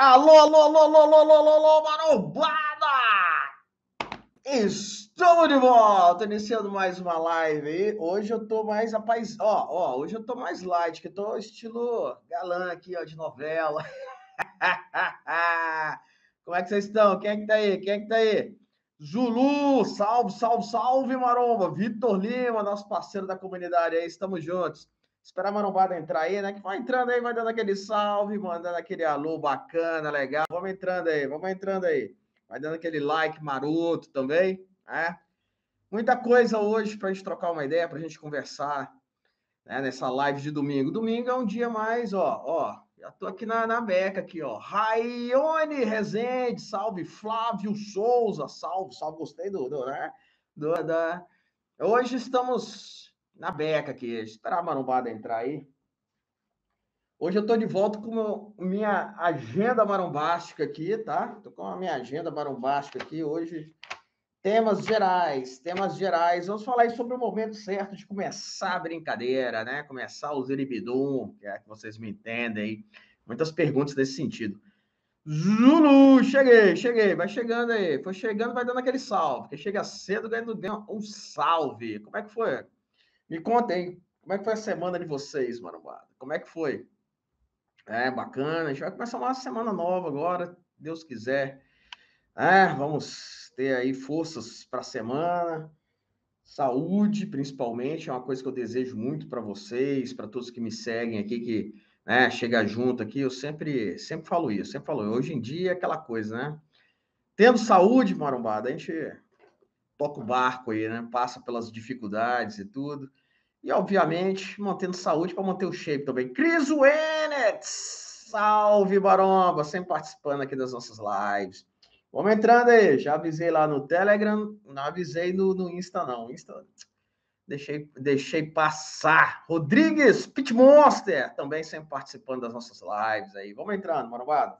Alô, alô, alô, alô, alô, alô, alô, alô, marombada! Estamos de volta, iniciando mais uma live aí. Hoje eu tô mais rapaz, ó, ó, hoje eu tô mais light, que eu tô estilo galã aqui, ó, de novela. Como é que vocês estão? Quem é que tá aí? Quem é que tá aí? Zulu, salve, salve, salve, maromba! Vitor Lima, nosso parceiro da comunidade aí, estamos juntos. Esperar a marombada entrar aí, né? Que vai entrando aí, vai dando aquele salve, mandando aquele alô bacana, legal. Vamos entrando aí, vamos entrando aí. Vai dando aquele like maroto também, né? Muita coisa hoje para a gente trocar uma ideia, para a gente conversar né? nessa live de domingo. Domingo é um dia mais, ó, ó. Já tô aqui na, na beca aqui, ó. Raione Rezende, salve. Flávio Souza, salve, salve. Gostei do, do né? Do, da... Hoje estamos na beca aqui. Esperar a marombada entrar aí. Hoje eu estou de volta com minha agenda marombástica aqui, tá? Estou com a minha agenda marombástica aqui hoje. Temas gerais, temas gerais. Vamos falar aí sobre o momento certo de começar a brincadeira, né? Começar o zeribidum, que é que vocês me entendem aí. Muitas perguntas nesse sentido. Zulu, cheguei, cheguei, vai chegando aí. Foi chegando, vai dando aquele salve. Porque chega cedo, ganha um salve. Como é que foi? Me contem, como é que foi a semana de vocês, Marombada? Como é que foi? É, bacana. A gente vai começar uma semana nova agora, Deus quiser. É, vamos ter aí forças para a semana. Saúde, principalmente, é uma coisa que eu desejo muito para vocês, para todos que me seguem aqui, que né, chega junto aqui. Eu sempre, sempre falo isso, sempre falo. Hoje em dia é aquela coisa, né? Tendo saúde, Marombada, a gente toca o barco aí, né? Passa pelas dificuldades e tudo. E, obviamente, mantendo saúde para manter o shape também. Cris Wennet! Salve, Baromba! Sempre participando aqui das nossas lives. Vamos entrando aí. Já avisei lá no Telegram, não avisei no, no Insta, não. Insta, deixei, deixei passar. Rodrigues, Pit Monster, também sempre participando das nossas lives aí. Vamos entrando, Marombado.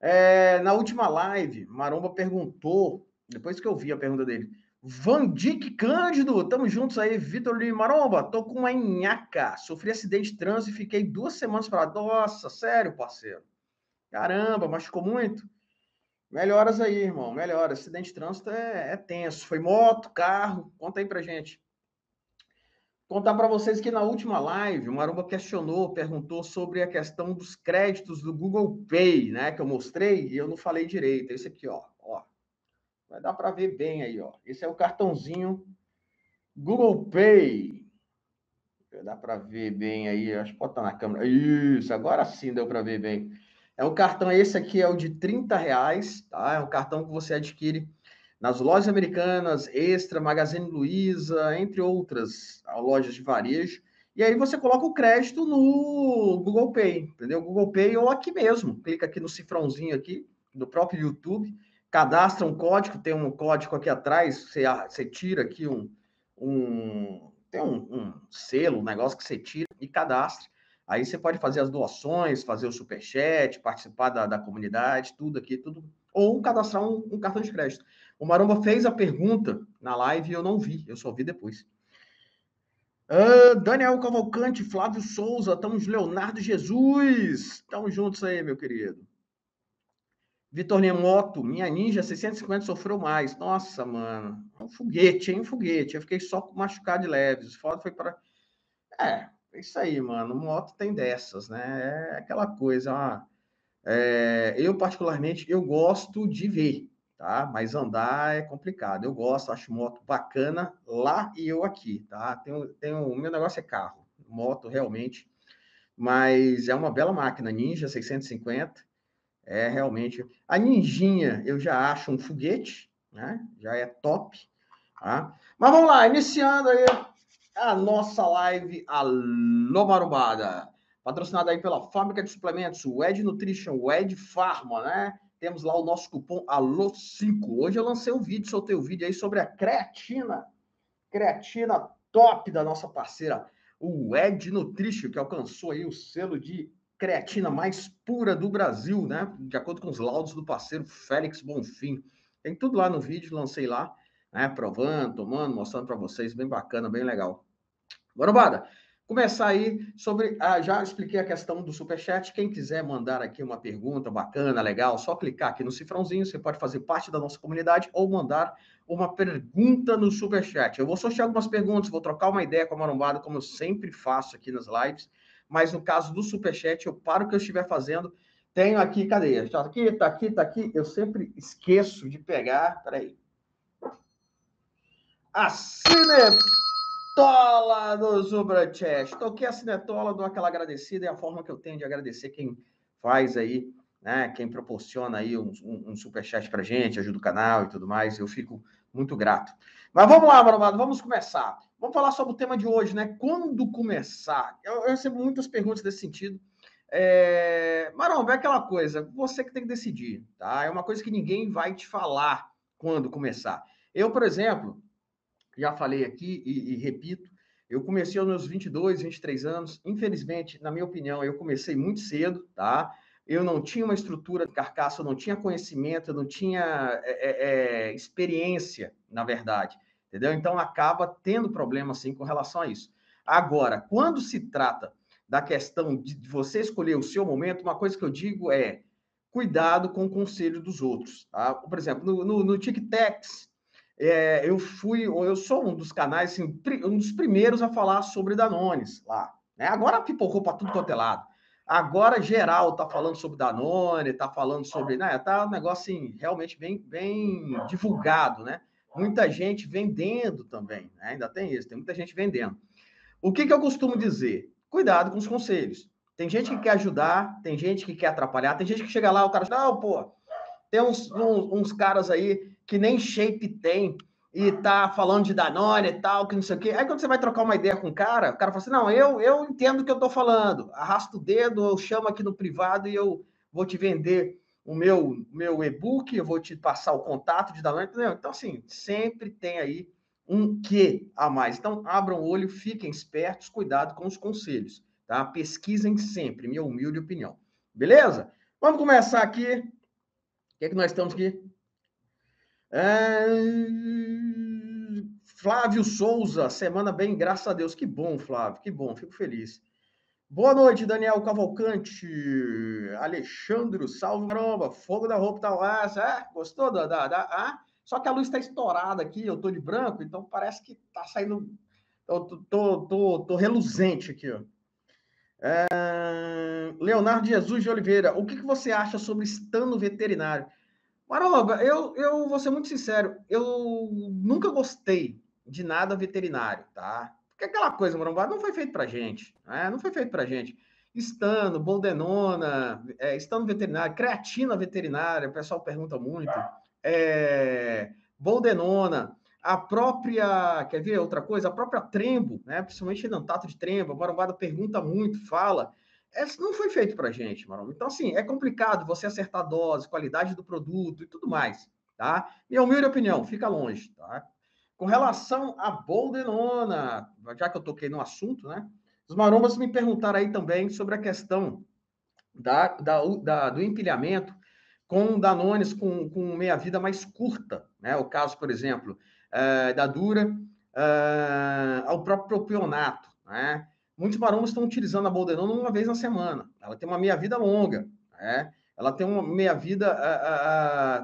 É, na última live, Maromba perguntou, depois que eu vi a pergunta dele, Vandic Cândido, tamo juntos aí. Vitor Maromba, tô com uma nhaca. Sofri acidente de trânsito e fiquei duas semanas para Nossa, sério, parceiro. Caramba, machucou muito? Melhoras aí, irmão. Melhoras. Acidente de trânsito é, é tenso. Foi moto, carro? Conta aí pra gente. Contar para vocês que na última live, o Maromba questionou, perguntou sobre a questão dos créditos do Google Pay, né? Que eu mostrei e eu não falei direito. Esse aqui, ó. Vai dar para ver bem aí, ó. Esse é o cartãozinho Google Pay. Dá para ver bem aí, acho que pode estar na câmera. Isso, agora sim deu para ver bem. É um cartão, esse aqui é o de 30 reais, tá? É um cartão que você adquire nas lojas americanas, Extra, Magazine Luiza, entre outras lojas de varejo. E aí você coloca o crédito no Google Pay, entendeu? Google Pay ou aqui mesmo. Clica aqui no cifrãozinho aqui, do próprio YouTube cadastra um código, tem um código aqui atrás, você, você tira aqui um, um tem um, um, selo, um negócio que você tira e cadastra. Aí você pode fazer as doações, fazer o superchat, participar da, da comunidade, tudo aqui, tudo. Ou cadastrar um, um, cartão de crédito. O Maromba fez a pergunta na live e eu não vi, eu só vi depois. Uh, Daniel Cavalcante, Flávio Souza, estamos Leonardo Jesus. Estamos juntos aí, meu querido. Vitor Nemoto, minha Ninja 650 sofreu mais. Nossa, mano. Um foguete, hein? Um foguete. Eu fiquei só machucado de leves. Foda foi para. É, é isso aí, mano. Moto tem dessas, né? É aquela coisa. É, eu, particularmente, eu gosto de ver, tá? Mas andar é complicado. Eu gosto, acho moto bacana lá e eu aqui, tá? Tenho, tenho, o meu negócio é carro. Moto, realmente. Mas é uma bela máquina. Ninja 650 é realmente. A Ninjinha eu já acho um foguete, né? Já é top. Tá? Mas vamos lá, iniciando aí a nossa live Alô Marumbada. Patrocinada aí pela fábrica de suplementos, o Ed Nutrition, o Ed Pharma, né? Temos lá o nosso cupom ALO5. Hoje eu lancei um vídeo, soltei o um vídeo aí sobre a creatina. Creatina top da nossa parceira, o Ed Nutrition, que alcançou aí o selo de creatina mais pura do Brasil, né? De acordo com os laudos do parceiro Félix Bonfim. Tem tudo lá no vídeo, lancei lá, né? Provando, tomando, mostrando para vocês, bem bacana, bem legal. Bora, começar aí sobre. Ah, já expliquei a questão do Superchat. Quem quiser mandar aqui uma pergunta bacana, legal, só clicar aqui no cifrãozinho. Você pode fazer parte da nossa comunidade ou mandar uma pergunta no Superchat. Eu vou sortear algumas perguntas, vou trocar uma ideia com a Marombada, como eu sempre faço aqui nas lives. Mas no caso do Superchat, eu paro o que eu estiver fazendo. Tenho aqui, cadê? Está aqui, está aqui, está aqui. Eu sempre esqueço de pegar. Peraí. A Cinetola do Superchat. Toquei a Cinetola, dou aquela agradecida. É a forma que eu tenho de agradecer quem faz aí, né? Quem proporciona aí um, um, um superchat pra gente, ajuda o canal e tudo mais. Eu fico muito grato. Mas vamos lá, Maromado, vamos começar. Vamos falar sobre o tema de hoje, né? Quando começar? Eu, eu recebo muitas perguntas nesse sentido. É... Maromba, é aquela coisa, você que tem que decidir, tá? É uma coisa que ninguém vai te falar quando começar. Eu, por exemplo, já falei aqui e, e repito, eu comecei aos meus 22, 23 anos. Infelizmente, na minha opinião, eu comecei muito cedo, tá? Eu não tinha uma estrutura de carcaça, eu não tinha conhecimento, eu não tinha é, é, é experiência, na verdade, entendeu? Então, acaba tendo problema, assim, com relação a isso. Agora, quando se trata da questão de você escolher o seu momento, uma coisa que eu digo é cuidado com o conselho dos outros, tá? Por exemplo, no, no, no TikToks, é, eu fui, eu sou um dos canais, assim, um dos primeiros a falar sobre Danones lá. Né? Agora pipocou para tudo quanto é lado. Agora geral tá falando sobre Danone, tá falando sobre, né? Tá um negócio assim, realmente bem, bem divulgado, né? Muita gente vendendo também, né? ainda tem isso, tem muita gente vendendo. O que, que eu costumo dizer? Cuidado com os conselhos. Tem gente que quer ajudar, tem gente que quer atrapalhar, tem gente que chega lá, o cara não, pô, tem uns, uns, uns caras aí que nem shape tem e tá falando de Danone e tal, que não sei o quê. Aí quando você vai trocar uma ideia com o cara, o cara fala assim: não, eu, eu entendo o que eu tô falando. Arrasta o dedo, eu chamo aqui no privado e eu vou te vender o meu, meu e-book, eu vou te passar o contato de Danone, entendeu? Então, assim, sempre tem aí um que a mais. Então, abram o olho, fiquem espertos, cuidado com os conselhos, tá? Pesquisem sempre, minha humilde opinião. Beleza? Vamos começar aqui. O que é que nós estamos aqui? É... Flávio Souza, semana bem, graças a Deus. Que bom, Flávio, que bom, fico feliz. Boa noite, Daniel Cavalcante. Alexandre, salve caramba, fogo da roupa tá lá. É, gostou da, da, da ah? Só que a luz está estourada aqui, eu tô de branco, então parece que tá saindo. Eu tô, tô, tô, tô reluzente aqui, ó. É... Leonardo Jesus de Oliveira, o que, que você acha sobre estando veterinário? Maromba, eu, eu vou ser muito sincero, eu nunca gostei de nada veterinário, tá? Porque aquela coisa, Maromba, não foi feito pra gente, né? Não foi feito pra gente. Estando, boldenona, é, estando veterinário, creatina veterinária, o pessoal pergunta muito, é, boldenona, a própria, quer ver outra coisa? A própria trembo, né? Principalmente no tato de trembo, a marombada pergunta muito, fala, não foi feito para gente, Marão. Então, assim, é complicado você acertar a dose, qualidade do produto e tudo mais, tá? Minha humilde opinião, fica longe, tá? Com relação à boldenona, já que eu toquei no assunto, né? Os marombas me perguntaram aí também sobre a questão da, da, da do empilhamento com danones com, com meia-vida mais curta, né? O caso, por exemplo, é, da Dura é, ao próprio propionato, né? Muitos marombas estão utilizando a boldenona uma vez na semana. Ela tem uma meia-vida longa, né? ela tem uma meia-vida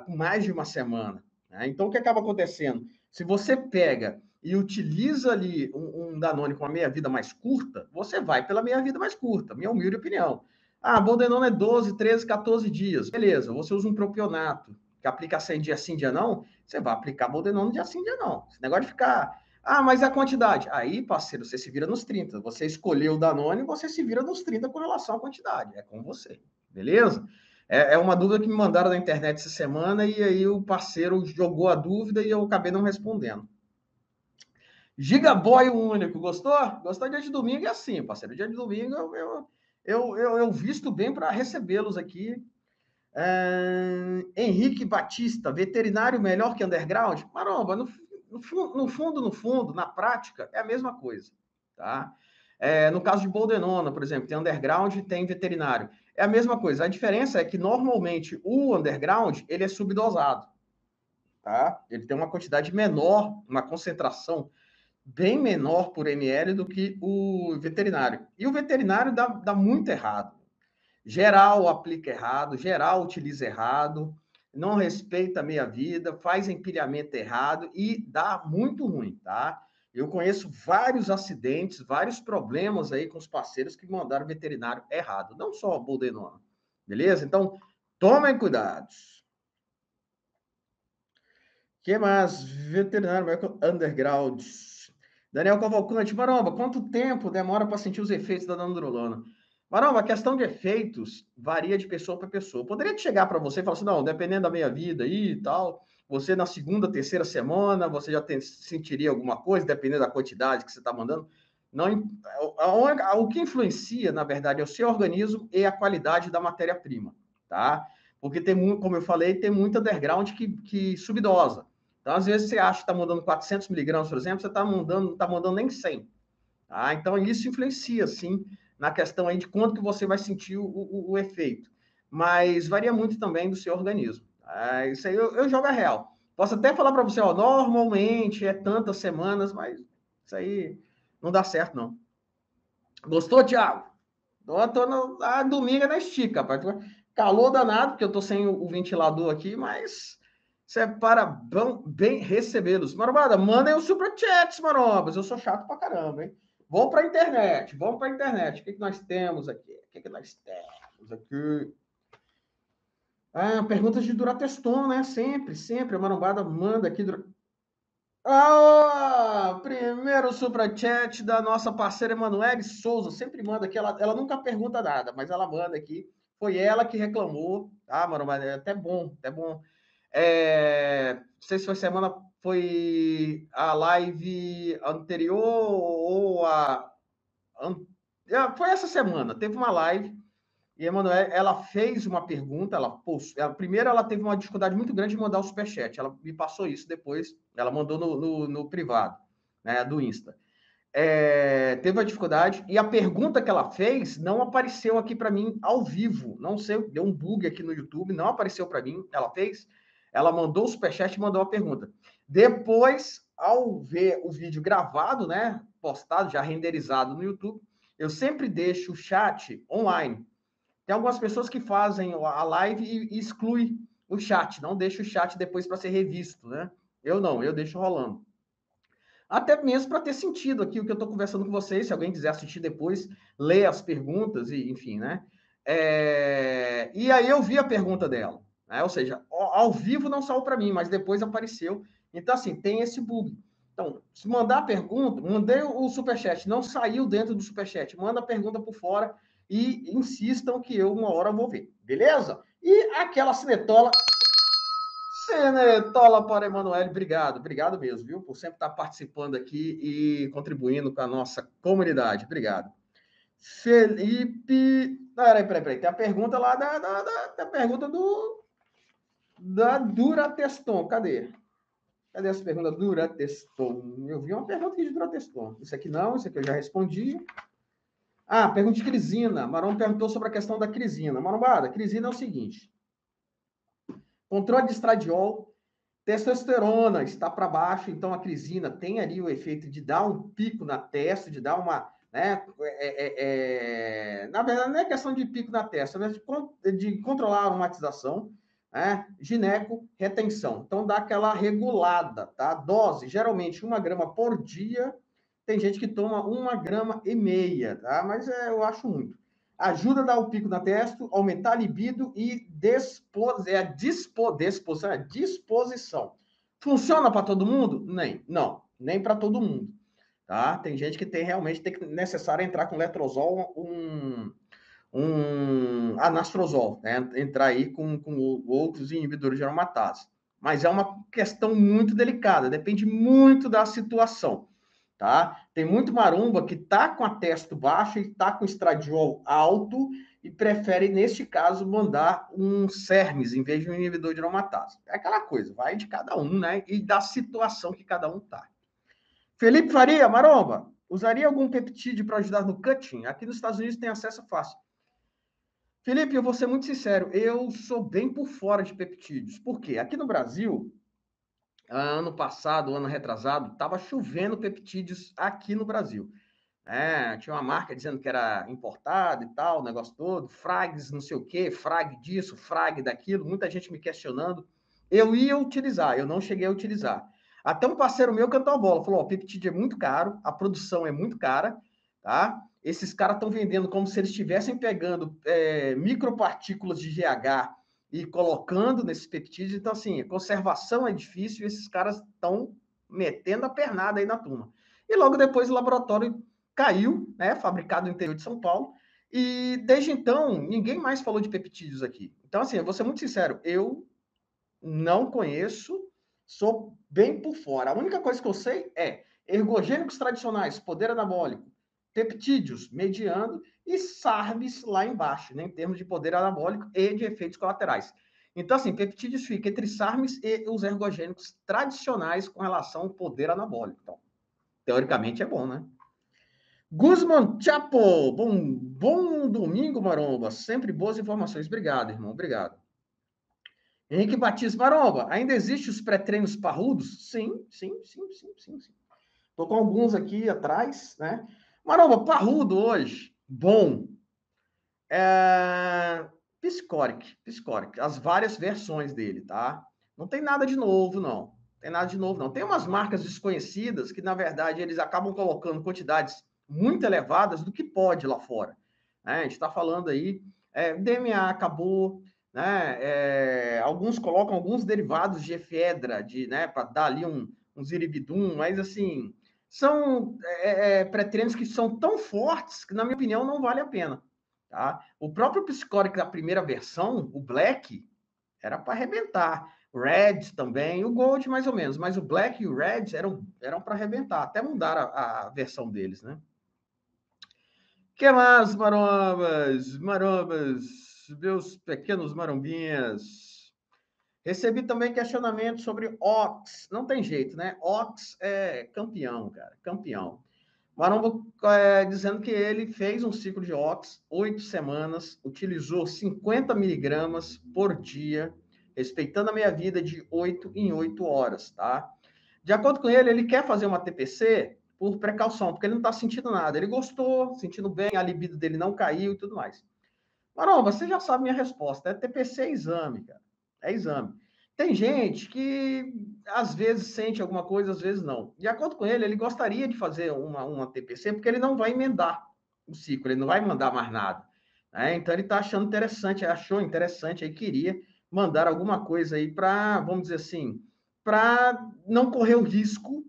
com mais de uma semana. Né? Então, o que acaba acontecendo? Se você pega e utiliza ali um, um Danone com uma meia-vida mais curta, você vai pela meia-vida mais curta, minha humilde opinião. Ah, boldenona é 12, 13, 14 dias. Beleza, você usa um propionato, que aplica 100 dias sim, dia não, você vai aplicar boldenona dia sim, dia não. Esse negócio de ficar ah, mas a quantidade. Aí, parceiro, você se vira nos 30. Você escolheu o Danone, você se vira nos 30 com relação à quantidade. É com você. Beleza? É, é uma dúvida que me mandaram na internet essa semana e aí o parceiro jogou a dúvida e eu acabei não respondendo. Gigaboy único, gostou? Gostou dia de domingo é assim, parceiro. Dia de domingo eu, eu, eu, eu, eu visto bem para recebê-los aqui. É... Henrique Batista, veterinário melhor que underground? Maromba, no, fundo, no fundo, na prática, é a mesma coisa, tá? É, no caso de Boldenona, por exemplo, tem underground e tem veterinário. É a mesma coisa. A diferença é que normalmente o underground ele é subdosado, tá? Ele tem uma quantidade menor, uma concentração bem menor por ml do que o veterinário. E o veterinário dá, dá muito errado. Geral aplica errado, geral utiliza errado, não respeita a meia-vida, faz empilhamento errado e dá muito ruim, tá? Eu conheço vários acidentes, vários problemas aí com os parceiros que mandaram veterinário errado, não só o Boldenona, beleza? Então, tomem cuidados. que mais? Veterinário Underground. Daniel Cavalcante, Maromba, quanto tempo demora para sentir os efeitos da nandrolona? Maromba, a questão de efeitos varia de pessoa para pessoa. Poderia chegar para você e falar assim, não, dependendo da minha vida aí e tal, você na segunda, terceira semana, você já tem, sentiria alguma coisa, dependendo da quantidade que você está mandando. Não, o que influencia, na verdade, é o seu organismo e a qualidade da matéria-prima, tá? Porque tem muito, como eu falei, tem muito underground que, que subdosa. Então, às vezes, você acha que está mandando 400 miligramas, por exemplo, você está mandando, não está mandando nem 100. Tá? Então, isso influencia, sim, na questão aí de quanto que você vai sentir o, o, o efeito. Mas varia muito também do seu organismo. Tá? Isso aí eu, eu jogo a real. Posso até falar para você, ó, normalmente é tantas semanas, mas isso aí não dá certo, não. Gostou, Thiago? Tô, tô no, a domingo é na estica, rapaz. Calor danado, porque eu tô sem o, o ventilador aqui, mas isso é para bom, bem recebê-los. Marombada, mandem os superchats, marobas. Eu sou chato pra caramba, hein? Vamos para a internet, vamos para a internet. O que, que nós temos aqui? O que, que nós temos aqui? Ah, perguntas de Durateston, né? Sempre, sempre. A marombada manda aqui. Ah, primeiro superchat da nossa parceira Emanuele Souza. Sempre manda aqui. Ela, ela nunca pergunta nada, mas ela manda aqui. Foi ela que reclamou. Ah, marombada, é até bom, até bom é, não sei se foi semana, foi a live anterior ou a. É, foi essa semana, teve uma live e a Emanuel, ela fez uma pergunta, ela, ela primeiro ela teve uma dificuldade muito grande de mandar o superchat, ela me passou isso depois, ela mandou no, no, no privado, né, do Insta. É, teve uma dificuldade e a pergunta que ela fez não apareceu aqui para mim ao vivo, não sei, deu um bug aqui no YouTube, não apareceu para mim, ela fez, ela mandou o superchat e mandou a pergunta. Depois, ao ver o vídeo gravado, né, postado, já renderizado no YouTube, eu sempre deixo o chat online. Tem algumas pessoas que fazem a live e excluem o chat, não deixa o chat depois para ser revisto, né? Eu não, eu deixo rolando. Até mesmo para ter sentido aqui o que eu estou conversando com vocês, se alguém quiser assistir depois, lê as perguntas e enfim, né? É... E aí eu vi a pergunta dela. Né? Ou seja, ao vivo não saiu para mim, mas depois apareceu. Então, assim, tem esse bug. Então, se mandar pergunta, mandei o superchat, não saiu dentro do superchat, manda a pergunta por fora e insistam que eu uma hora vou ver, beleza? E aquela cinetola. Cinetola para Emanuele, obrigado, obrigado mesmo, viu, por sempre estar participando aqui e contribuindo com a nossa comunidade. Obrigado. Felipe. Peraí, peraí, peraí. Tem a pergunta lá da, da, da, da pergunta do, da Durateston. Cadê? Cadê pergunta Durateston? Eu vi uma pergunta aqui de Durateston. Isso aqui não, isso aqui eu já respondi. Ah, pergunta de Crisina. Marão perguntou sobre a questão da Crisina. Marombada, Crisina é o seguinte. Controle de estradiol, testosterona está para baixo, então a Crisina tem ali o efeito de dar um pico na testa, de dar uma, né, é, é, é, na verdade, não é questão de pico na testa, mas de, de controlar a aromatização, né? Gineco, retenção. Então, dá aquela regulada, tá? Dose, geralmente, uma grama por dia. Tem gente que toma uma grama e meia, tá? Mas é, eu acho muito. Ajuda a dar o pico na testa, aumentar a libido e dispos, é dispo, disposição, é disposição. Funciona para todo mundo? Nem, não, nem para todo mundo. Tá? Tem gente que tem realmente tem que necessário entrar com letrozol, um, um anastrozol, né? entrar aí com, com outros inibidores de aromatase. Mas é uma questão muito delicada, depende muito da situação, tá? Tem muito marumba que tá com a testo baixo e tá com estradiol alto e prefere, neste caso, mandar um CERMES em vez de um inibidor de aromatase. É aquela coisa, vai de cada um, né? E da situação que cada um tá. Felipe Faria, maromba, usaria algum peptídeo para ajudar no cutting? Aqui nos Estados Unidos tem acesso fácil. Felipe, eu vou ser muito sincero, eu sou bem por fora de peptídeos. Por quê? Aqui no Brasil, ano passado, ano retrasado, estava chovendo peptídeos aqui no Brasil. É, tinha uma marca dizendo que era importado e tal, o negócio todo, frags, não sei o quê, frag disso, frag daquilo, muita gente me questionando. Eu ia utilizar, eu não cheguei a utilizar. Até um parceiro meu cantou a bola, falou: o peptídeo é muito caro, a produção é muito cara, tá? Esses caras estão vendendo como se eles estivessem pegando é, micropartículas de GH e colocando nesses peptídeos. Então, assim, a conservação é difícil e esses caras estão metendo a pernada aí na turma. E logo depois o laboratório caiu, né? Fabricado no interior de São Paulo. E desde então, ninguém mais falou de peptídeos aqui. Então, assim, eu vou ser muito sincero, eu não conheço, sou bem por fora. A única coisa que eu sei é ergogênicos tradicionais, poder anabólico, peptídeos, mediano, e SARBs lá embaixo, né, em termos de poder anabólico e de efeitos colaterais. Então, assim, peptídeos fica entre SARMs e os ergogênicos tradicionais com relação ao poder anabólico. Então, teoricamente é bom, né? Guzman Chapo, bom, bom domingo, Maromba. Sempre boas informações. Obrigado, irmão. Obrigado. Henrique Batista, Maromba, ainda existem os pré-treinos parrudos? Sim, sim, sim, sim, sim, sim. Estou com alguns aqui atrás, né? Maromba, parrudo hoje, bom. É... Piscoric, Piscoric, as várias versões dele, tá? Não tem nada de novo, não. Tem nada de novo, não. Tem umas marcas desconhecidas que, na verdade, eles acabam colocando quantidades muito elevadas do que pode lá fora. Né? A gente está falando aí, é, DMA acabou, né? É, alguns colocam alguns derivados de efedra, de, né, para dar ali um, um ziribidum, mas assim, são é, é, pré-treinos que são tão fortes que, na minha opinião, não vale a pena. Tá? O próprio Psicoric da primeira versão, o Black, era para arrebentar. Red também, o Gold mais ou menos, mas o Black e o Red eram, eram para arrebentar, até mudar a, a versão deles, né? que mais, marombas? Marombas, meus pequenos marombinhas. Recebi também questionamento sobre Ox. Não tem jeito, né? Ox é campeão, cara, campeão. Maromba é, dizendo que ele fez um ciclo de Ox, oito semanas, utilizou 50 miligramas por dia, respeitando a meia vida de oito em oito horas, tá? De acordo com ele, ele quer fazer uma TPC por precaução, porque ele não está sentindo nada. Ele gostou, sentindo bem, a libido dele não caiu e tudo mais. Maromba, você já sabe minha resposta. É TPC exame, cara. É exame. Tem gente que às vezes sente alguma coisa, às vezes não. De acordo com ele, ele gostaria de fazer uma, uma TPC, porque ele não vai emendar o ciclo, ele não vai mandar mais nada. Né? Então ele está achando interessante, achou interessante, aí queria mandar alguma coisa aí para, vamos dizer assim, para não correr o risco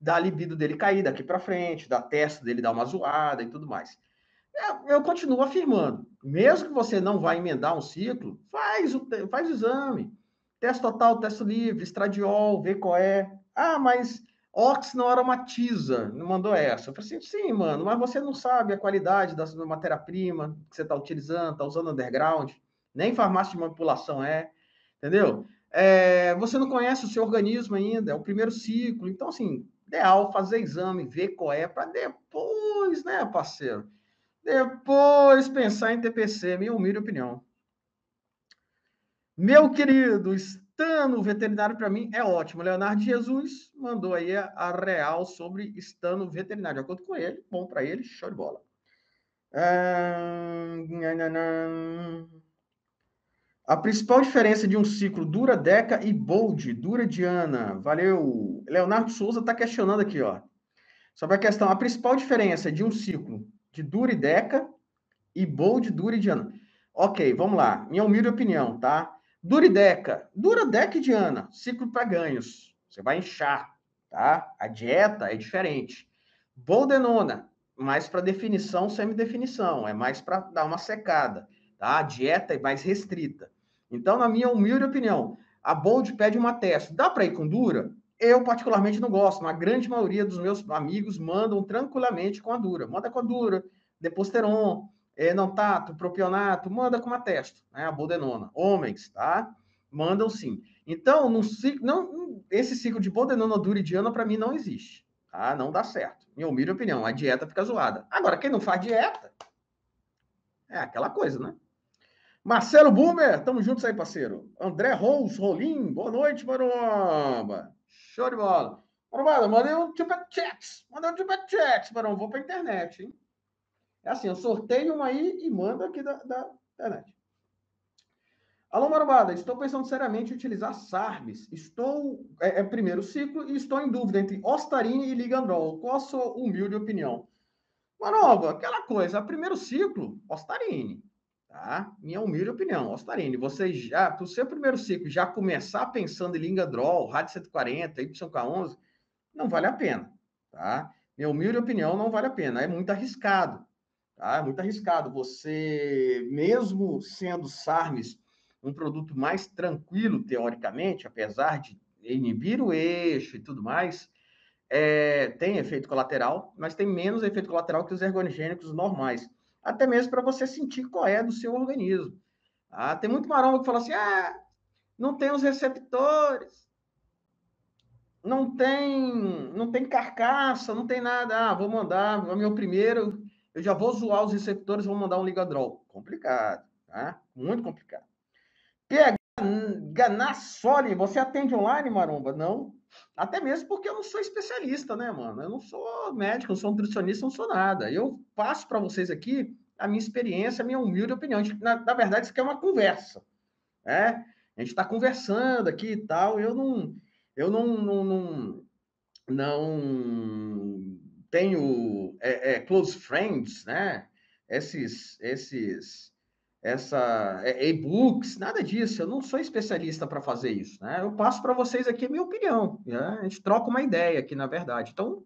da libido dele cair daqui para frente, da testa dele dar uma zoada e tudo mais. Eu, eu, continuo afirmando, mesmo que você não vá emendar um ciclo, faz o, faz o exame. Teste total, teste livre, estradiol, vê qual é. Ah, mas Ox não aromatiza, mandou essa. Eu falei assim, sim, mano, mas você não sabe a qualidade da matéria-prima que você está utilizando, está usando underground, nem farmácia de manipulação é, entendeu? É, você não conhece o seu organismo ainda, é o primeiro ciclo. Então, assim, Ideal fazer exame, ver qual é, para depois, né, parceiro? Depois pensar em TPC, minha humilde opinião. Meu querido, estando veterinário para mim é ótimo. Leonardo Jesus mandou aí a, real sobre estando veterinário. De acordo com ele, bom para ele, show de bola. A principal diferença de um ciclo dura Deca e Bold, dura Diana. Valeu. Leonardo Souza está questionando aqui, ó. Sobre a questão, a principal diferença de um ciclo de dura e Deca e Bold, dura e Diana. Ok, vamos lá. Minha humilde opinião, tá? Dura e Deca. Dura Deca e Diana. Ciclo para ganhos. Você vai inchar, tá? A dieta é diferente. Boldenona, mais para definição, semidefinição. É mais para dar uma secada, tá? A dieta é mais restrita. Então, na minha humilde opinião, a Bold pede uma testa. Dá para ir com dura? Eu, particularmente, não gosto. Uma grande maioria dos meus amigos mandam tranquilamente com a dura. Manda com a dura, Deposteron, Enantato, Propionato, manda com uma testa, né? A Boldenona. Homens, tá? Mandam sim. Então, no não, esse ciclo de Boldenona duridiana, para mim, não existe. Tá? Não dá certo. Minha humilde opinião, a dieta fica zoada. Agora, quem não faz dieta, é aquela coisa, né? Marcelo Bumer, tamo juntos aí, parceiro. André Rose, Rolim, boa noite, Maromba. Show de bola. Marombada, mandei um superchat. Mandei um superchat. Marão, vou para a internet, hein? É assim, eu sorteio uma aí e mando aqui da, da internet. Alô, Marombada, estou pensando seriamente em utilizar SARBs. Estou, é, é, primeiro ciclo, e estou em dúvida entre Ostarine e Ligandrol. Qual a sua humilde opinião? Maromba, aquela coisa, primeiro ciclo, Ostarine. Tá? Minha humilde opinião, Ostarine. Você já, para o seu primeiro ciclo, já começar pensando em Ligandrol, Rádio 140, YK11, não vale a pena. Tá? Minha humilde opinião, não vale a pena. É muito arriscado. Tá? É muito arriscado. Você, mesmo sendo SARMs um produto mais tranquilo, teoricamente, apesar de inibir o eixo e tudo mais, é, tem efeito colateral, mas tem menos efeito colateral que os ergonogênicos normais. Até mesmo para você sentir qual é do seu organismo. Ah, tem muito maromba que fala assim: ah, não tem os receptores, não tem, não tem carcaça, não tem nada. Ah, vou mandar, é o meu primeiro, eu já vou zoar os receptores, vou mandar um ligadrol. Complicado, tá? Muito complicado. PH Ganassoli, você atende online, Maromba? Não. Até mesmo porque eu não sou especialista, né, mano? Eu não sou médico, não sou nutricionista, não sou nada. Eu passo para vocês aqui a minha experiência, a minha humilde opinião. Na, na verdade, isso aqui é uma conversa. Né? A gente está conversando aqui e tal. Eu não, eu não, não, não, não tenho é, é, close friends, né? Esses, esses, essa é, e-books, nada disso. Eu não sou especialista para fazer isso, né? Eu passo para vocês aqui a minha opinião. Né? A gente troca uma ideia aqui, na verdade. Então,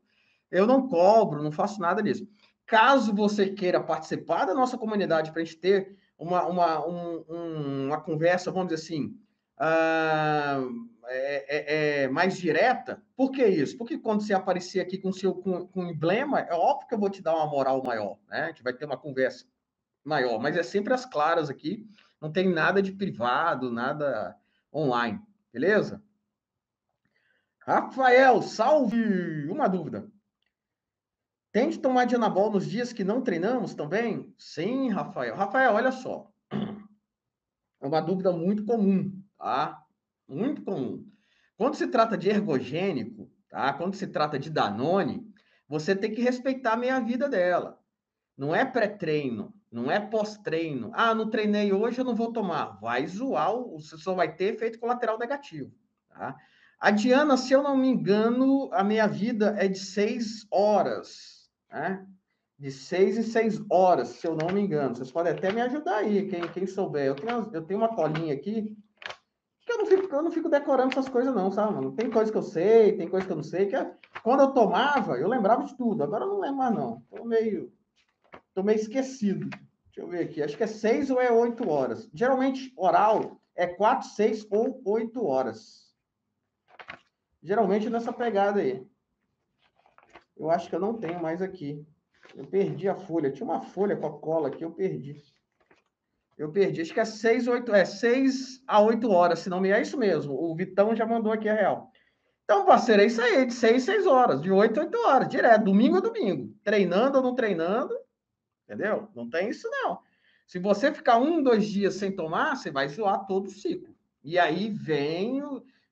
eu não cobro, não faço nada disso. Caso você queira participar da nossa comunidade para a gente ter uma, uma, um, um, uma conversa, vamos dizer assim, uh, é, é, é, mais direta, por que isso? Porque quando você aparecer aqui com seu com, com emblema, é óbvio que eu vou te dar uma moral maior, né? A gente vai ter uma conversa maior, mas é sempre as claras aqui, não tem nada de privado, nada online, beleza? Rafael, salve! Uma dúvida. Tem de tomar Dianabol nos dias que não treinamos também? Sim, Rafael. Rafael, olha só. É uma dúvida muito comum, tá? Muito comum. Quando se trata de ergogênico, tá? Quando se trata de Danone, você tem que respeitar a meia-vida dela. Não é pré-treino, não é pós-treino. Ah, não treinei hoje, eu não vou tomar. Vai zoar, você só vai ter efeito colateral negativo. Tá? A Diana, se eu não me engano, a minha vida é de seis horas. Né? De seis e seis horas, se eu não me engano. Vocês podem até me ajudar aí, quem, quem souber. Eu tenho, eu tenho uma colinha aqui eu não, fico, eu não fico decorando essas coisas, não, sabe, mano? Tem coisas que eu sei, tem coisas que eu não sei. Que é, quando eu tomava, eu lembrava de tudo. Agora eu não lembro mais, não. Tô meio Estou meio esquecido. Deixa eu ver aqui. Acho que é seis ou é oito horas. Geralmente, oral é quatro, seis ou oito horas. Geralmente nessa pegada aí. Eu acho que eu não tenho mais aqui. Eu perdi a folha. Tinha uma folha com a cola aqui, eu perdi. Eu perdi. Acho que é seis, oito, é seis a oito horas, se não me é isso mesmo. O Vitão já mandou aqui a real. Então, parceiro, é isso aí, de seis, seis horas, de oito, oito horas, direto, domingo a domingo. Treinando ou não treinando, Entendeu? Não tem isso, não. Se você ficar um, dois dias sem tomar, você vai zoar todo o ciclo. E aí vem,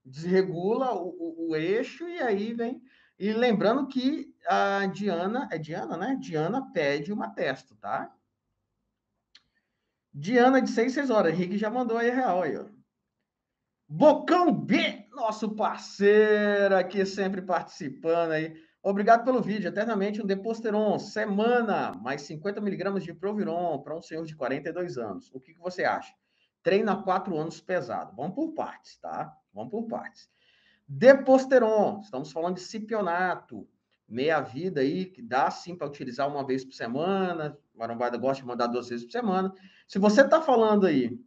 desregula o, o, o eixo e aí vem. E lembrando que a Diana, é Diana, né? Diana pede uma testa, tá? Diana de 6, 6 horas. Henrique já mandou aí real aí, ó. Bocão B, nosso parceiro aqui sempre participando aí. Obrigado pelo vídeo. Eternamente um Deposteron, semana, mais 50 miligramas de Proviron para um senhor de 42 anos. O que, que você acha? Treina quatro anos pesado. Vamos por partes, tá? Vamos por partes. Deposteron, estamos falando de cipionato, meia vida aí, que dá sim para utilizar uma vez por semana. Marombada gosta de mandar duas vezes por semana. Se você está falando aí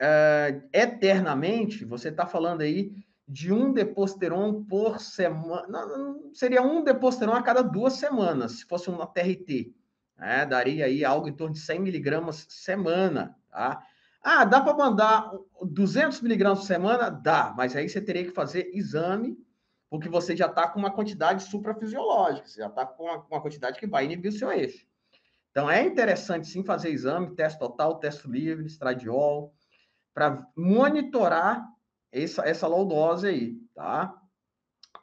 é, eternamente, você está falando aí de um deposteron por semana. Seria um deposteron a cada duas semanas, se fosse uma TRT. Né? Daria aí algo em torno de 100 miligramas semana. Tá? Ah, dá para mandar 200 miligramas por semana? Dá, mas aí você teria que fazer exame, porque você já está com uma quantidade suprafisiológica, você já está com uma, uma, quantidade que vai inibir o seu eixo. Então é interessante sim fazer exame, teste total, teste livre, estradiol, para monitorar essa, essa low dose aí, tá?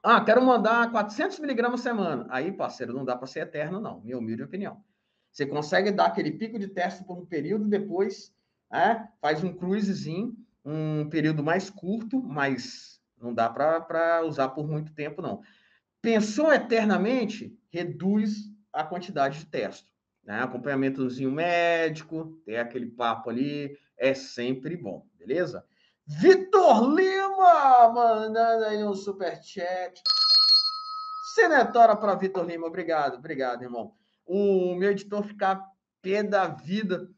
Ah, quero mandar 400 miligramas semana. Aí, parceiro, não dá para ser eterno, não. Minha humilde opinião. Você consegue dar aquele pico de teste por um período, depois né, faz um cruisezinho, um período mais curto, mas não dá para usar por muito tempo, não. Pensou eternamente, reduz a quantidade de teste. Né? Acompanhamentozinho médico, ter aquele papo ali, é sempre bom, beleza? Vitor Lima, mandando aí um superchat. Senetora para Vitor Lima, obrigado, obrigado, irmão. O meu editor ficar pé da vida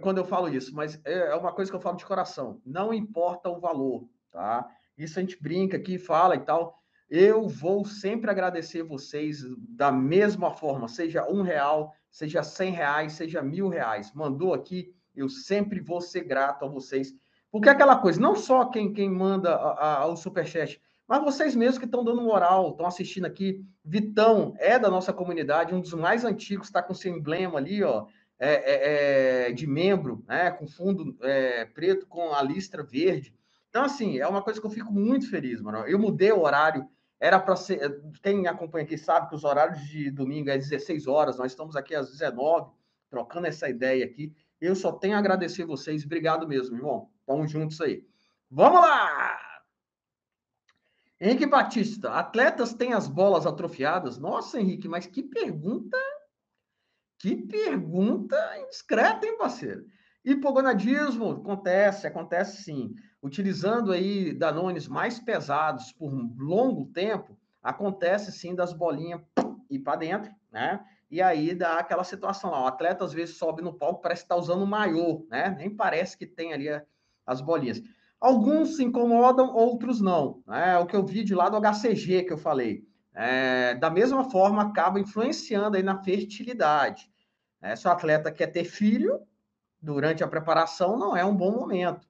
quando eu falo isso, mas é, é uma coisa que eu falo de coração. Não importa o valor, tá? Isso a gente brinca aqui, fala e tal. Eu vou sempre agradecer vocês da mesma forma, seja um real, seja cem reais, seja mil reais. Mandou aqui, eu sempre vou ser grato a vocês porque é aquela coisa, não só quem, quem manda a, a, o superchat, mas vocês mesmos que estão dando moral, estão assistindo aqui. Vitão é da nossa comunidade, um dos mais antigos, está com seu emblema ali, ó, é, é, é, de membro, né, com fundo é, preto com a listra verde. Então, assim, é uma coisa que eu fico muito feliz, mano. Eu mudei o horário, era para ser. Quem acompanha aqui sabe que os horários de domingo é 16 horas, nós estamos aqui às 19, trocando essa ideia aqui. Eu só tenho a agradecer vocês. Obrigado mesmo, irmão. Tamo juntos aí. Vamos lá! Henrique Batista, atletas têm as bolas atrofiadas? Nossa, Henrique, mas que pergunta. Que pergunta indiscreta, hein, parceiro? Hipogonadismo, acontece, acontece sim. Utilizando aí danones mais pesados por um longo tempo, acontece sim das bolinhas ir para dentro, né? E aí dá aquela situação lá. O atleta às vezes sobe no palco, parece que está usando maiô, né? Nem parece que tem ali as bolinhas. Alguns se incomodam, outros não. Né? É o que eu vi de lá do HCG que eu falei. É, da mesma forma, acaba influenciando aí na fertilidade. É, se o atleta quer ter filho, durante a preparação não é um bom momento.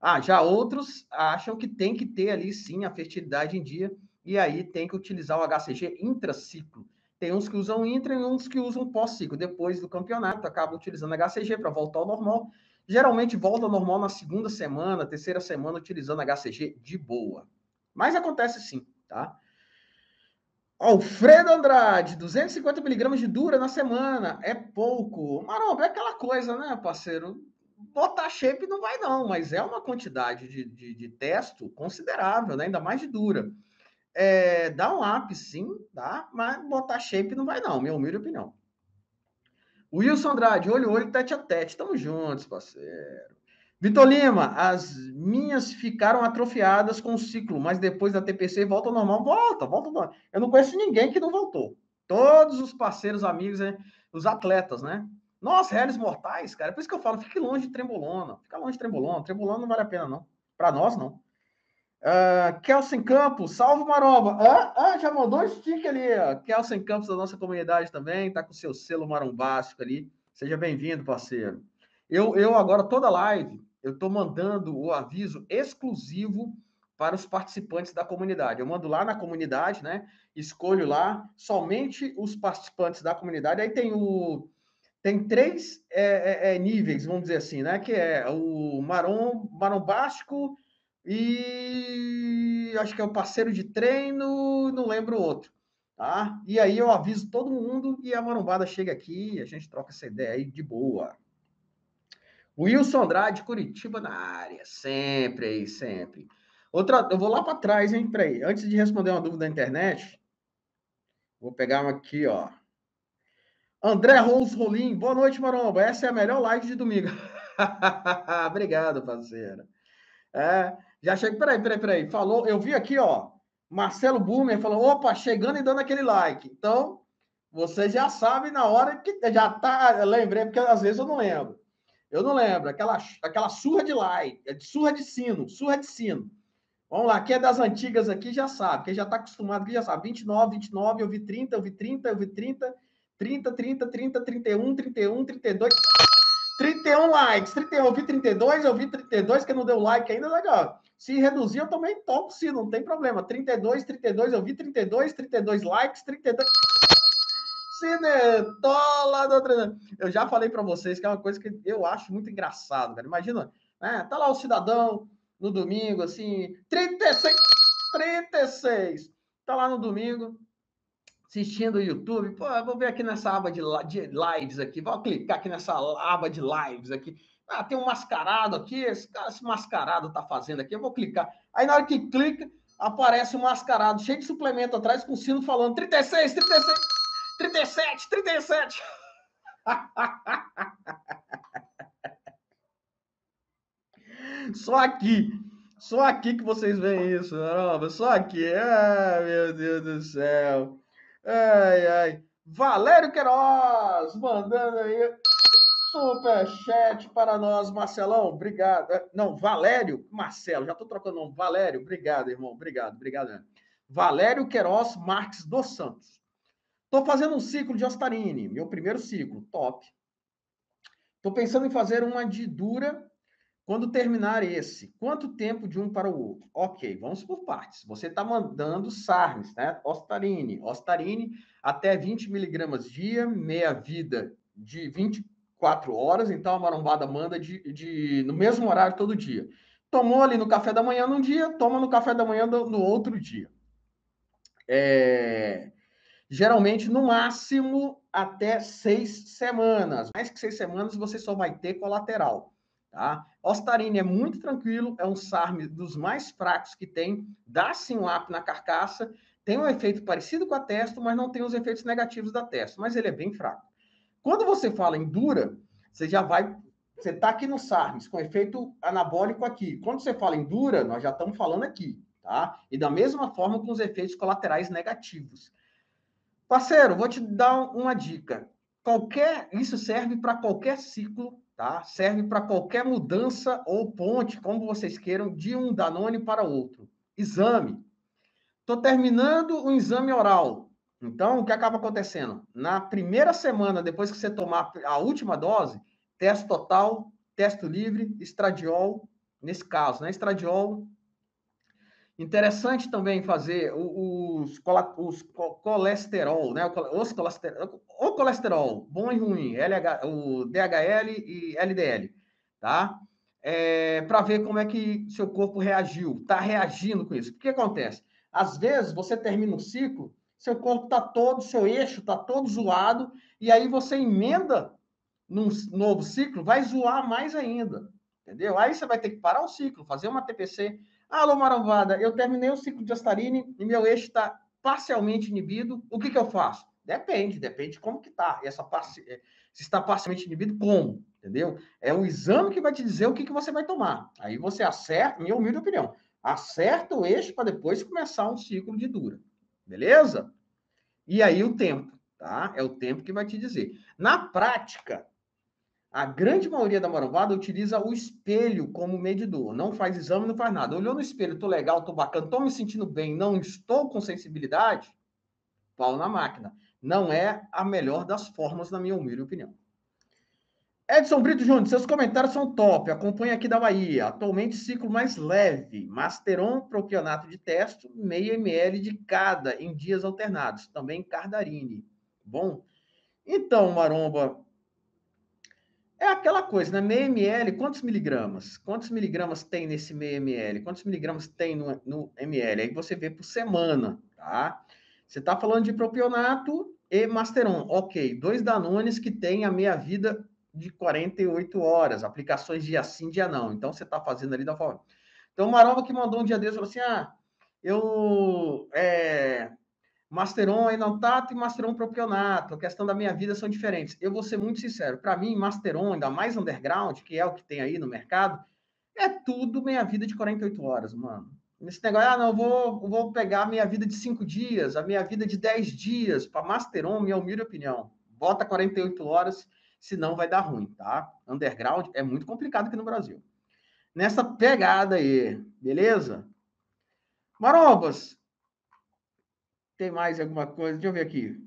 Ah, já outros acham que tem que ter ali sim a fertilidade em dia, e aí tem que utilizar o HCG intraciclo. Tem uns que usam intra e uns que usam pós-ciclo. Depois do campeonato, acabam utilizando HCG para voltar ao normal. Geralmente volta ao normal na segunda semana, terceira semana, utilizando HCG de boa. Mas acontece sim, tá? Alfredo Andrade, 250 miligramas de dura na semana. É pouco. Maromba, é aquela coisa, né, parceiro? Botar shape não vai não, mas é uma quantidade de, de, de testo considerável, né? ainda mais de dura. É, dá um up, sim, tá? Mas botar shape não vai, não, minha humilde opinião. Wilson Andrade, olho, olho, tete a tete. Tamo juntos, parceiro. Vitor Lima, as minhas ficaram atrofiadas com o ciclo, mas depois da TPC volta ao normal. Volta, volta ao normal. Eu não conheço ninguém que não voltou. Todos os parceiros, amigos, né? os atletas, né? Nossa, réis mortais, cara. Por isso que eu falo, fique longe de trembolona. Fica longe de trembolona. Trembolona não vale a pena, não. Para nós, não. Uh, Kelsen Campos, salve Maromba. Ah, ah, já mandou um stick ali, ó. Kelsen Campos da nossa comunidade também, tá com seu selo marombástico ali. Seja bem-vindo, parceiro. Eu, eu agora, toda live, eu tô mandando o aviso exclusivo para os participantes da comunidade. Eu mando lá na comunidade, né? Escolho lá somente os participantes da comunidade. Aí tem o tem três é, é, é níveis, vamos dizer assim, né? Que é o marom, marombástico, e acho que é o parceiro de treino, não lembro o outro. Tá? E aí eu aviso todo mundo e a marombada chega aqui, a gente troca essa ideia aí de boa. Wilson Andrade, Curitiba na área, sempre aí, sempre. Outra, eu vou lá para trás, hein? Peraí, antes de responder uma dúvida da internet, vou pegar uma aqui, ó. André Rose Rolim, boa noite, Maromba. Essa é a melhor live de domingo. Obrigado, parceira. É, já chega, peraí, peraí, peraí. Falou, eu vi aqui, ó. Marcelo Bumer falou: opa, chegando e dando aquele like. Então, vocês já sabem na hora que já tá. Lembrei, porque às vezes eu não lembro. Eu não lembro. Aquela, aquela surra de like, é surra de sino, surra de sino. Vamos lá, quem é das antigas aqui já sabe. Quem já está acostumado aqui já sabe. 29, 29, eu vi 30, eu vi 30, eu vi 30, 30, 30, 30, 31, 31, 32. 31 likes, 31, eu vi 32, eu vi 32, que não deu like ainda, legal. Se reduzir, eu também topo sim, não tem problema. 32, 32, eu vi 32, 32 likes, 32. Cinetola do outro. Eu já falei para vocês que é uma coisa que eu acho muito engraçado, cara. Imagina, né? Tá lá o cidadão no domingo, assim, 36, 36. Tá lá no domingo, assistindo o YouTube. Pô, vou ver aqui nessa aba de, de lives aqui. Vou clicar aqui nessa aba de lives aqui. Ah, tem um mascarado aqui. Esse, cara, esse mascarado tá fazendo aqui. Eu vou clicar. Aí na hora que clica, aparece um mascarado cheio de suplemento atrás com o sino falando 36, 36, 37, 37. Só aqui. Só aqui que vocês veem isso, Maromba. Só aqui. Ai, meu Deus do céu. Ai, ai. Valério Queiroz, mandando aí superchat para nós, Marcelão. Obrigado. É, não, Valério, Marcelo, já estou trocando nome. Valério, obrigado, irmão. Obrigado, obrigado. Valério Queiroz Marques dos Santos. Estou fazendo um ciclo de Ostarine, meu primeiro ciclo, top. Estou pensando em fazer uma de dura quando terminar esse, quanto tempo de um para o outro? Ok, vamos por partes. Você está mandando SARMs, né? Ostarine. Ostarine até 20 miligramas dia, meia vida de 24 horas. Então, a marombada manda de, de, no mesmo horário todo dia. Tomou ali no café da manhã num dia, toma no café da manhã no, no outro dia. É, geralmente, no máximo, até seis semanas. Mais que seis semanas, você só vai ter colateral. Tá? Ostarine é muito tranquilo, é um SARM dos mais fracos que tem, dá sim um up na carcaça, tem um efeito parecido com a testo, mas não tem os efeitos negativos da testo, mas ele é bem fraco. Quando você fala em dura, você já vai, você está aqui no SARMs, com efeito anabólico aqui. Quando você fala em dura, nós já estamos falando aqui, tá? E da mesma forma com os efeitos colaterais negativos. Parceiro, vou te dar uma dica. Qualquer, isso serve para qualquer ciclo tá? Serve para qualquer mudança ou ponte, como vocês queiram, de um Danone para outro. Exame. Estou terminando o exame oral. Então, o que acaba acontecendo? Na primeira semana, depois que você tomar a última dose, teste total, teste livre, estradiol, nesse caso, né? Estradiol. Interessante também fazer os, os colesterol, né? Os colesterol, o colesterol, bom e ruim, LH, o DHL e LDL, tá? É, para ver como é que seu corpo reagiu, está reagindo com isso. O que acontece? Às vezes você termina um ciclo, seu corpo está todo, seu eixo está todo zoado, e aí você emenda num novo ciclo, vai zoar mais ainda, entendeu? Aí você vai ter que parar o ciclo, fazer uma TPC. Alô, Maravada, eu terminei o ciclo de Astarine e meu eixo está parcialmente inibido, o que, que eu faço? Depende, depende de como que tá. E essa parte, eh, se está parcialmente inibido, como? Entendeu? É o exame que vai te dizer o que, que você vai tomar. Aí você acerta, minha humilde opinião, acerta o eixo para depois começar um ciclo de dura. Beleza? E aí o tempo, tá? É o tempo que vai te dizer. Na prática, a grande maioria da marovada utiliza o espelho como medidor. Não faz exame, não faz nada. Olhou no espelho, tô legal, tô bacana, tô me sentindo bem, não estou com sensibilidade, pau na máquina não é a melhor das formas, na minha humilde opinião. Edson Brito Júnior, seus comentários são top. Acompanhe aqui da Bahia. Atualmente, ciclo mais leve. Masteron, propionato de teste, meio ml de cada, em dias alternados. Também Cardarine. Bom? Então, Maromba, é aquela coisa, né? Meio ml, quantos miligramas? Quantos miligramas tem nesse meio ml? Quantos miligramas tem no, no ml? Aí você vê por semana, tá? Você está falando de propionato, e Masteron. Ok, dois Danones que têm a meia-vida de 48 horas, aplicações dia sim, dia não. Então, você está fazendo ali da forma. Então, o Maromba que mandou um dia desse, falou assim, ah, eu... É, Masteron enantato e Masteron propionato, a questão da minha vida são diferentes. Eu vou ser muito sincero, para mim, Masteron, ainda mais underground, que é o que tem aí no mercado, é tudo meia vida de 48 horas, mano. Nesse negócio, ah, não, vou, vou pegar a minha vida de cinco dias, a minha vida de 10 dias, para Masteron, minha humilde opinião. Bota 48 horas, senão vai dar ruim, tá? Underground é muito complicado aqui no Brasil. Nessa pegada aí, beleza? Marombas, tem mais alguma coisa? Deixa eu ver aqui.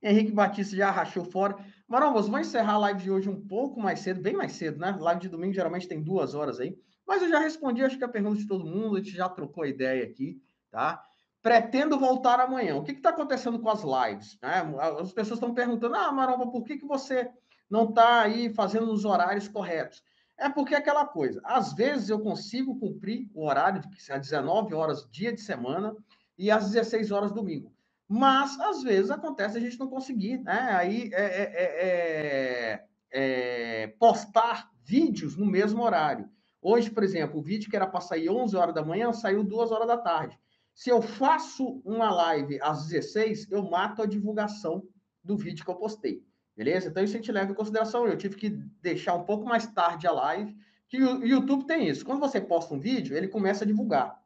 Henrique Batista já rachou fora. Marombas, vamos encerrar a live de hoje um pouco mais cedo, bem mais cedo, né? Live de domingo geralmente tem duas horas aí. Mas eu já respondi, acho que a pergunta de todo mundo, a gente já trocou a ideia aqui, tá? Pretendo voltar amanhã. O que está acontecendo com as lives? Né? As pessoas estão perguntando, ah, Maromba, por que, que você não está aí fazendo os horários corretos? É porque é aquela coisa, às vezes eu consigo cumprir o horário de 19 horas dia de semana, e às 16 horas domingo. Mas, às vezes, acontece a gente não conseguir, né? Aí é, é, é, é postar vídeos no mesmo horário. Hoje, por exemplo, o vídeo que era para sair 11 horas da manhã saiu 2 horas da tarde. Se eu faço uma live às 16, eu mato a divulgação do vídeo que eu postei. Beleza? Então, isso a gente leva em consideração. Eu tive que deixar um pouco mais tarde a live, que o YouTube tem isso. Quando você posta um vídeo, ele começa a divulgar.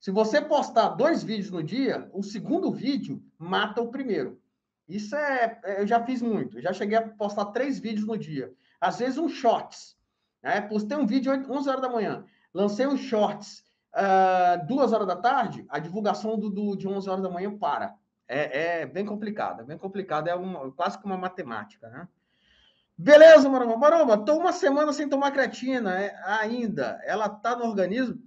Se você postar dois vídeos no dia, o segundo vídeo mata o primeiro. Isso é. é eu já fiz muito. Eu já cheguei a postar três vídeos no dia. Às vezes, um shorts. Né? Postei um vídeo 11 horas da manhã, lancei um shorts uh, 2 horas da tarde, a divulgação do, do, de 11 horas da manhã para. É, é bem complicado, é bem complicado, é uma, quase que uma matemática, né? Beleza, Maromba. Maromba, estou uma semana sem tomar creatina é, ainda. Ela está no organismo.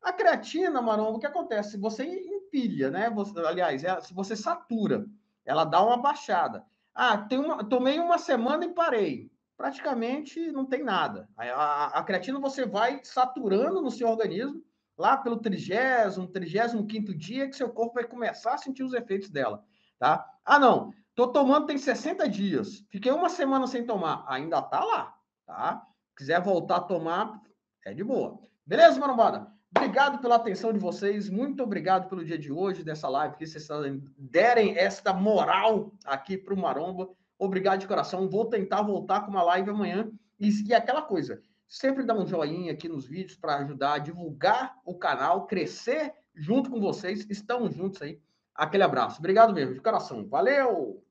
A creatina, Maromba, o que acontece? Você empilha, né? Você, aliás, é, se você satura, ela dá uma baixada. Ah, tem uma, tomei uma semana e parei praticamente não tem nada. A, a, a creatina você vai saturando no seu organismo, lá pelo trigésimo, trigésimo quinto dia, que seu corpo vai começar a sentir os efeitos dela, tá? Ah, não, tô tomando tem 60 dias, fiquei uma semana sem tomar, ainda tá lá, tá? Quiser voltar a tomar, é de boa. Beleza, marombada? Obrigado pela atenção de vocês, muito obrigado pelo dia de hoje, dessa live, que vocês derem esta moral aqui para o Maromba. Obrigado de coração. Vou tentar voltar com uma live amanhã. E, e aquela coisa, sempre dá um joinha aqui nos vídeos para ajudar a divulgar o canal, crescer junto com vocês. Estamos juntos aí. Aquele abraço. Obrigado mesmo, de coração. Valeu!